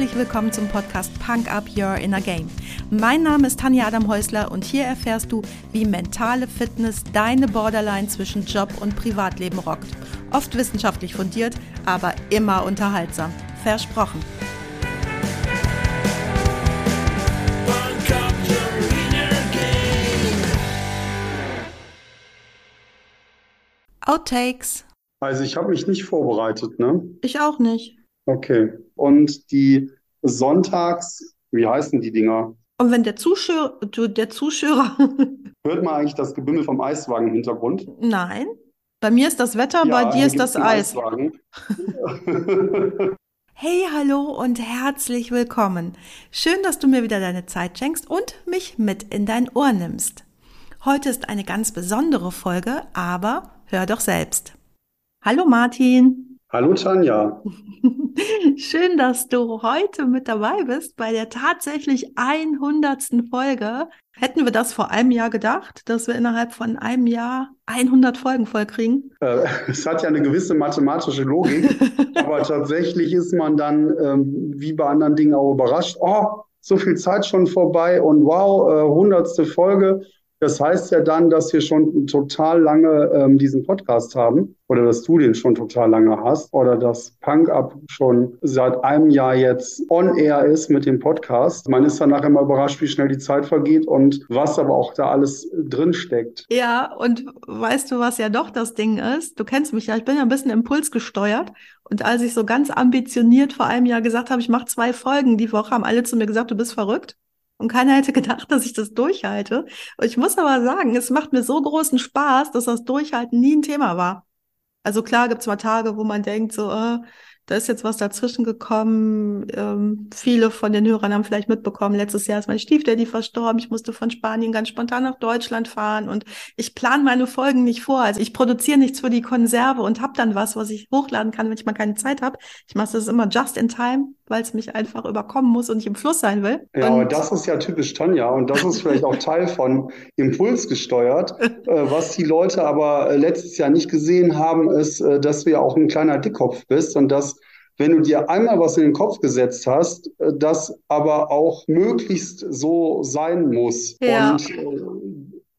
herzlich willkommen zum Podcast Punk Up Your Inner Game. Mein Name ist Tanja Adam Häusler und hier erfährst du, wie mentale Fitness deine Borderline zwischen Job und Privatleben rockt. Oft wissenschaftlich fundiert, aber immer unterhaltsam. Versprochen. Outtakes. Also ich habe mich nicht vorbereitet, ne? Ich auch nicht. Okay. Und die Sonntags, wie heißen die Dinger? Und wenn der Zuschauer, der Zuschauer, Hört man eigentlich das Gebimmel vom Eiswagen im Hintergrund? nein, bei mir ist das Wetter, bei Ja, dir hier ist das Eis. Eiswagen. Hey, hallo und herzlich willkommen. Schön, dass du mir wieder deine Zeit schenkst und mich mit in dein Ohr nimmst. Heute ist eine ganz besondere Folge, aber hör doch selbst. Hallo Martin. Hallo Tanja. Schön, dass du heute mit dabei bist bei der tatsächlich 100. Folge. Hätten wir das vor einem Jahr gedacht, dass wir innerhalb von einem Jahr 100 Folgen vollkriegen? Äh, es hat ja eine gewisse mathematische Logik, aber tatsächlich ist man dann ähm, wie bei anderen Dingen auch überrascht. Oh, so viel Zeit schon vorbei und wow, äh, hundertste Folge. Das heißt ja dann, dass wir schon total lange ähm, diesen Podcast haben oder dass du den schon total lange hast oder dass Punk Up schon seit einem Jahr jetzt on air ist mit dem Podcast. Man ist dann nachher immer überrascht, wie schnell die Zeit vergeht und was aber auch da alles drin steckt. Ja, und weißt du, was ja doch das Ding ist? Du kennst mich ja, ich bin ja ein bisschen impulsgesteuert. Und als ich so ganz ambitioniert vor einem Jahr gesagt habe, ich mache zwei Folgen die Woche, haben alle zu mir gesagt, du bist verrückt. Und keiner hätte gedacht, dass ich das durchhalte. Ich muss aber sagen, es macht mir so großen Spaß, dass das Durchhalten nie ein Thema war. Also klar gibt's mal Tage, wo man denkt, so, äh, da ist jetzt was dazwischen gekommen. Ähm, viele von den Hörern haben vielleicht mitbekommen, letztes Jahr ist mein Stiefdaddy verstorben. Ich musste von Spanien ganz spontan nach Deutschland fahren und ich plane meine Folgen nicht vor. Also ich produziere nichts für die Konserve und habe dann was, was ich hochladen kann, wenn ich mal keine Zeit habe. Ich mache das immer just in time, weil es mich einfach überkommen muss und ich im Fluss sein will. Ja, aber Und das ist ja typisch Tanja und das ist vielleicht auch Teil von Impuls gesteuert. Äh, was die Leute aber äh, letztes Jahr nicht gesehen haben, ist, äh, dass du ja auch ein kleiner Dickkopf bist und dass, wenn du dir einmal was in den Kopf gesetzt hast, das aber auch möglichst so sein muss. Ja. Und äh,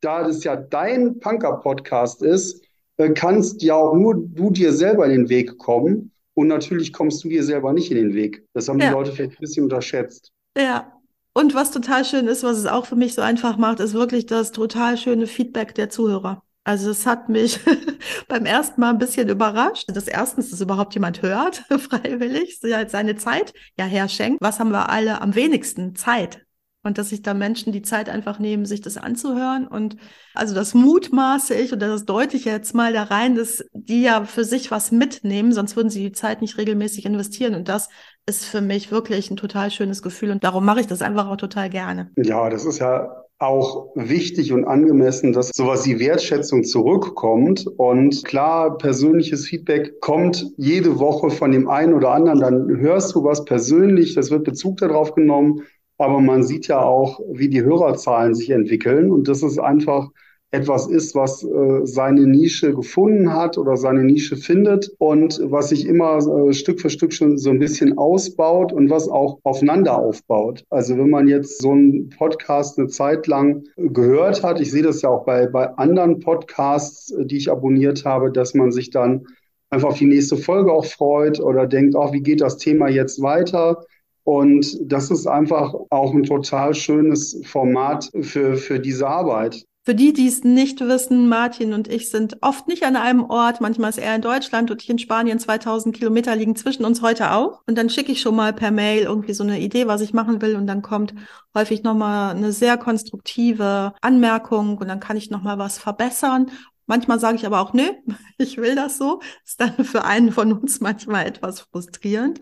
da das ja dein Punker-Podcast ist, äh, kannst ja auch nur du dir selber in den Weg kommen. Und natürlich kommst du dir selber nicht in den Weg. Das haben die Ja. Leute vielleicht ein bisschen unterschätzt. Ja. Und was total schön ist, was es auch für mich so einfach macht, ist wirklich das total schöne Feedback der Zuhörer. Also es hat mich beim ersten Mal ein bisschen überrascht, dass erstens das überhaupt jemand hört, freiwillig, sie halt seine Zeit ja herschenkt. Was haben wir alle am wenigsten? Zeit. Und dass sich da Menschen die Zeit einfach nehmen, sich das anzuhören. Und also das mutmaße ich oder das deute ich jetzt mal da rein, dass die ja für sich was mitnehmen, sonst würden sie die Zeit nicht regelmäßig investieren. Und das ist für mich wirklich ein total schönes Gefühl. Und darum mache ich das einfach auch total gerne. Ja, das ist ja auch wichtig und angemessen, dass sowas wie Wertschätzung zurückkommt. Und klar, persönliches Feedback kommt jede Woche von dem einen oder anderen. Dann hörst du was persönlich, das wird Bezug darauf genommen. Aber man sieht ja auch, wie die Hörerzahlen sich entwickeln und dass es einfach etwas ist, was äh, seine Nische gefunden hat oder seine Nische findet und was sich immer äh, Stück für Stück schon so ein bisschen ausbaut und was auch aufeinander aufbaut. Also wenn man jetzt so einen Podcast eine Zeit lang gehört hat, ich sehe das ja auch bei, bei anderen Podcasts, die ich abonniert habe, dass man sich dann einfach auf die nächste Folge auch freut oder denkt, ach, wie geht das Thema jetzt weiter? Und das ist einfach auch ein total schönes Format für, für diese Arbeit. Für die, die es nicht wissen, Martin und ich sind oft nicht an einem Ort. Manchmal ist er in Deutschland und ich in Spanien. 2000 Kilometer liegen zwischen uns heute auch. Und dann schicke ich schon mal per Mail irgendwie so eine Idee, was ich machen will. Und dann kommt häufig nochmal eine sehr konstruktive Anmerkung und dann kann ich nochmal was verbessern. Manchmal sage ich aber auch, nö, ich will das so. Ist dann für einen von uns manchmal etwas frustrierend.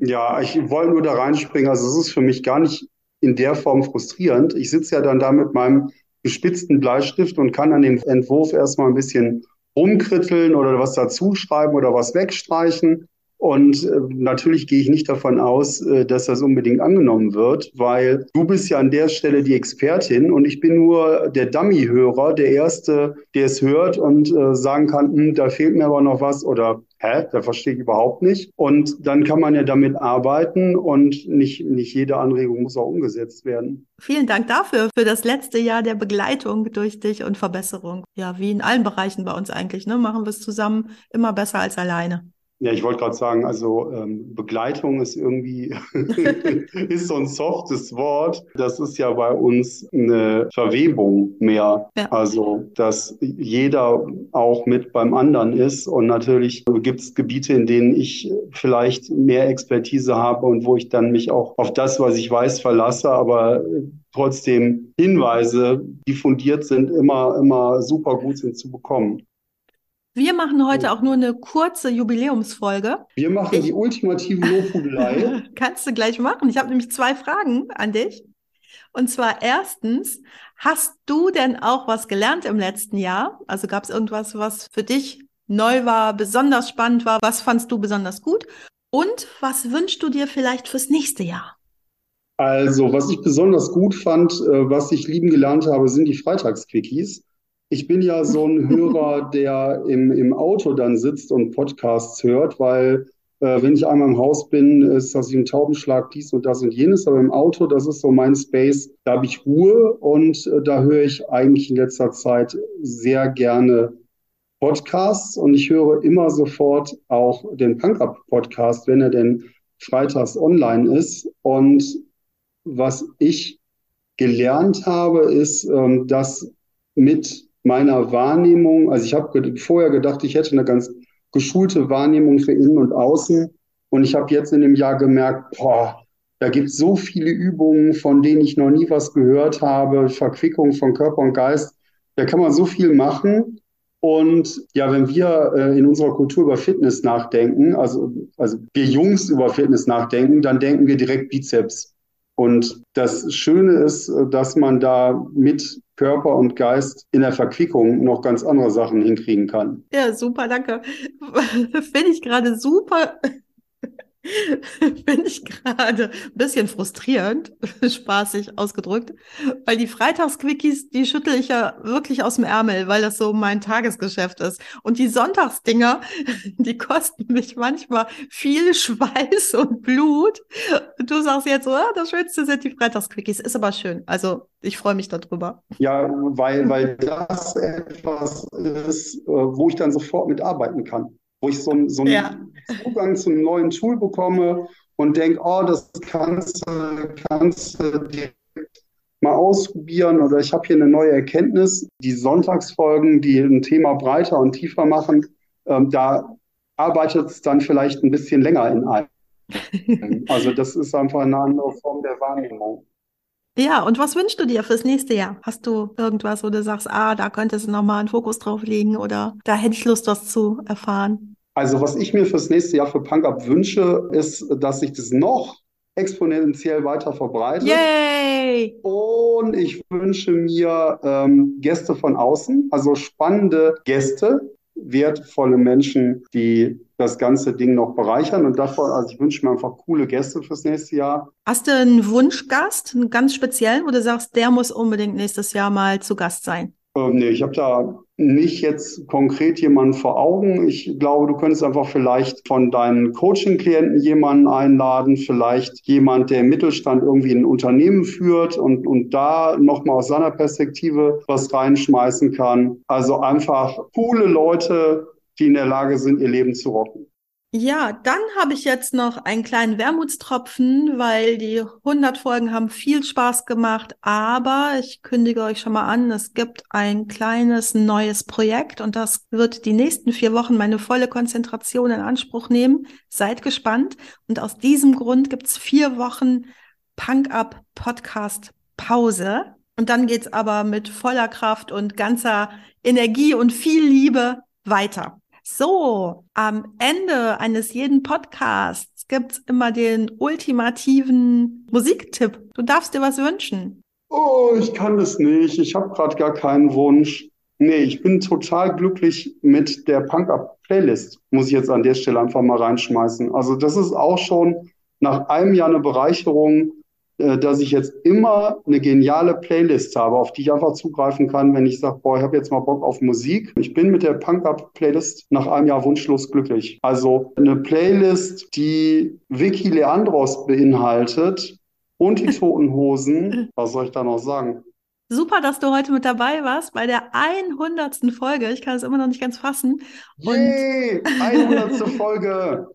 Ja, ich wollte nur da reinspringen. Also es ist für mich gar nicht in der Form frustrierend. Ich sitze ja dann da mit meinem gespitzten Bleistift und kann an dem Entwurf erstmal ein bisschen rumkritteln oder was dazuschreiben oder was wegstreichen. Und äh, natürlich gehe ich nicht davon aus, äh, dass das unbedingt angenommen wird, weil du bist ja an der Stelle die Expertin und ich bin nur der Dummy-Hörer, der Erste, der es hört und äh, sagen kann, hm, da fehlt mir aber noch was oder hä, da verstehe ich überhaupt nicht. Und dann kann man ja damit arbeiten und nicht, nicht jede Anregung muss auch umgesetzt werden. Vielen Dank dafür, für das letzte Jahr der Begleitung durch dich und Verbesserung. Ja, wie in allen Bereichen bei uns eigentlich, ne? Machen wir es zusammen immer besser als alleine. Ja, ich wollte gerade sagen, also ähm, Begleitung ist irgendwie ist so ein softes Wort. Das ist ja bei uns eine Verwebung mehr. Ja. Also, dass jeder auch mit beim anderen ist. Und natürlich gibt es Gebiete, in denen ich vielleicht mehr Expertise habe und wo ich dann mich auch auf das, was ich weiß, verlasse. Aber trotzdem Hinweise, die fundiert sind, immer, immer super gut sind zu bekommen. Wir machen heute auch nur eine kurze Jubiläumsfolge. Wir machen ich, die ultimative Lobhudelei. Kannst du gleich machen. Ich habe nämlich zwei Fragen an dich. Und zwar erstens, hast du denn auch was gelernt im letzten Jahr? Also gab es irgendwas, was für dich neu war, besonders spannend war? Was fandst du besonders gut? Und was wünschst du dir vielleicht fürs nächste Jahr? Also, was ich besonders gut fand, äh, was ich lieben gelernt habe, sind die Freitagsquickies. Ich bin ja so ein Hörer, der im, im Auto dann sitzt und Podcasts hört, weil äh, wenn ich einmal im Haus bin, ist das ein Taubenschlag, dies und das und jenes. Aber im Auto, das ist so mein Space, da habe ich Ruhe und äh, da höre ich eigentlich in letzter Zeit sehr gerne Podcasts und ich höre immer sofort auch den Punk Up Podcast, wenn er denn freitags online ist. Und was ich gelernt habe, ist, ähm, dass mit meiner Wahrnehmung, also ich habe vorher gedacht, ich hätte eine ganz geschulte Wahrnehmung für innen und außen. Und ich habe jetzt in dem Jahr gemerkt, boah, da gibt es so viele Übungen, von denen ich noch nie was gehört habe, Verquickung von Körper und Geist. Da kann man so viel machen. Und ja, wenn wir äh, in unserer Kultur über Fitness nachdenken, also, also wir Jungs über Fitness nachdenken, dann denken wir direkt Bizeps. Und das Schöne ist, äh, dass man da mit Körper und Geist in der Verquickung noch ganz andere Sachen hinkriegen kann. Ja, super, danke. Finde ich gerade super Finde ich gerade ein bisschen frustrierend, spaßig ausgedrückt, weil die Freitagsquickies, die schüttel ich ja wirklich aus dem Ärmel, weil das so mein Tagesgeschäft ist. Und die Sonntagsdinger, die kosten mich manchmal viel Schweiß und Blut. Du sagst jetzt so, ah, das Schönste sind die Freitagsquickies. Ist aber schön. Also ich freue mich darüber. Ja, weil, weil das etwas ist, äh, wo ich dann sofort mitarbeiten kann wo ich so, so einen ja. Zugang zu einem neuen Tool bekomme und denke, oh, das kannst du kannst direkt mal ausprobieren oder ich habe hier eine neue Erkenntnis. Die Sonntagsfolgen, die ein Thema breiter und tiefer machen, ähm, da arbeitet es dann vielleicht ein bisschen länger in einem. Also das ist einfach eine andere Form der Wahrnehmung. Ja, und was wünschst du dir fürs nächste Jahr? Hast du irgendwas, wo du sagst, ah, da könntest du nochmal einen Fokus drauf legen oder da hätte ich Lust, was zu erfahren? Also was ich mir fürs nächste Jahr für PunkUp wünsche, ist, dass sich das noch exponentiell weiter verbreitet. Yay! Und ich wünsche mir ähm, Gäste von außen, also spannende Gäste, wertvolle Menschen, die das ganze Ding noch bereichern. Und davon, also ich wünsche mir einfach coole Gäste fürs nächste Jahr. Hast du einen Wunschgast, einen ganz speziellen, wo du sagst, der muss unbedingt nächstes Jahr mal zu Gast sein? Ähm, nee, ich habe da nicht jetzt konkret jemanden vor Augen. Ich glaube, du könntest einfach vielleicht von deinen Coaching-Klienten jemanden einladen, vielleicht jemand, der im Mittelstand irgendwie ein Unternehmen führt und, und da nochmal aus seiner Perspektive was reinschmeißen kann. Also einfach coole Leute, die in der Lage sind, ihr Leben zu rocken. Ja, dann habe ich jetzt noch einen kleinen Wermutstropfen, weil die 100 Folgen haben viel Spaß gemacht, aber ich kündige euch schon mal an, es gibt ein kleines neues Projekt und das wird die nächsten vier Wochen meine volle Konzentration in Anspruch nehmen. Seid gespannt und aus diesem Grund gibt es vier Wochen Punk Up Podcast Pause und dann geht's aber mit voller Kraft und ganzer Energie und viel Liebe weiter. So, am Ende eines jeden Podcasts gibt's immer den ultimativen Musiktipp. Du darfst dir was wünschen. Oh, ich kann das nicht. Ich habe gerade gar keinen Wunsch. Nee, ich bin total glücklich mit der Punk-Up-Playlist, muss ich jetzt an der Stelle einfach mal reinschmeißen. Also das ist auch schon nach einem Jahr eine Bereicherung, dass ich jetzt immer eine geniale Playlist habe, auf die ich einfach zugreifen kann, wenn ich sage, boah, ich habe jetzt mal Bock auf Musik. Ich bin mit der Punk-Up-Playlist nach einem Jahr wunschlos glücklich. Also eine Playlist, die Vicky Leandros beinhaltet und die Toten Hosen. Was soll ich da noch sagen? Super, dass du heute mit dabei warst bei der 100. Folge. Ich kann es immer noch nicht ganz fassen. Yay, 100. Folge.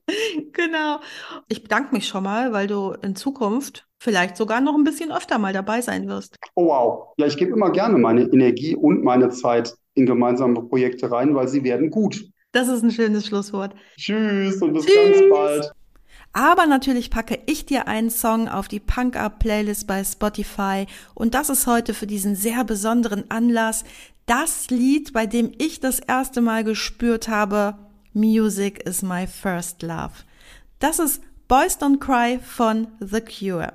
genau. Ich bedanke mich schon mal, weil du in Zukunft vielleicht sogar noch ein bisschen öfter mal dabei sein wirst. Oh wow. Ja, ich gebe immer gerne meine Energie und meine Zeit in gemeinsame Projekte rein, weil sie werden gut. Das ist ein schönes Schlusswort. Tschüss und bis Tschüss. ganz bald. Aber natürlich packe ich dir einen Song auf die Punk Up Playlist bei Spotify und das ist heute für diesen sehr besonderen Anlass das Lied, bei dem ich das erste Mal gespürt habe, Music is my first love. Das ist Boys Don't Cry von The Cure.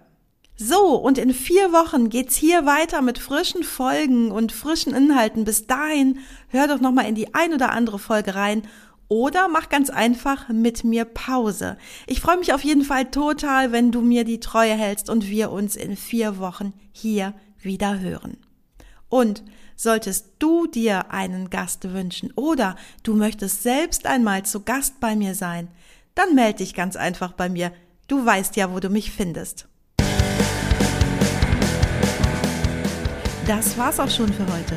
So, und in vier Wochen geht's hier weiter mit frischen Folgen und frischen Inhalten. Bis dahin hör doch noch mal in die ein oder andere Folge rein oder mach ganz einfach mit mir Pause. Ich freue mich auf jeden Fall total, wenn du mir die Treue hältst und wir uns in vier Wochen hier wieder hören. Und solltest du dir einen Gast wünschen oder du möchtest selbst einmal zu Gast bei mir sein, dann melde dich ganz einfach bei mir. Du weißt ja, wo du mich findest. Das war's auch schon für heute.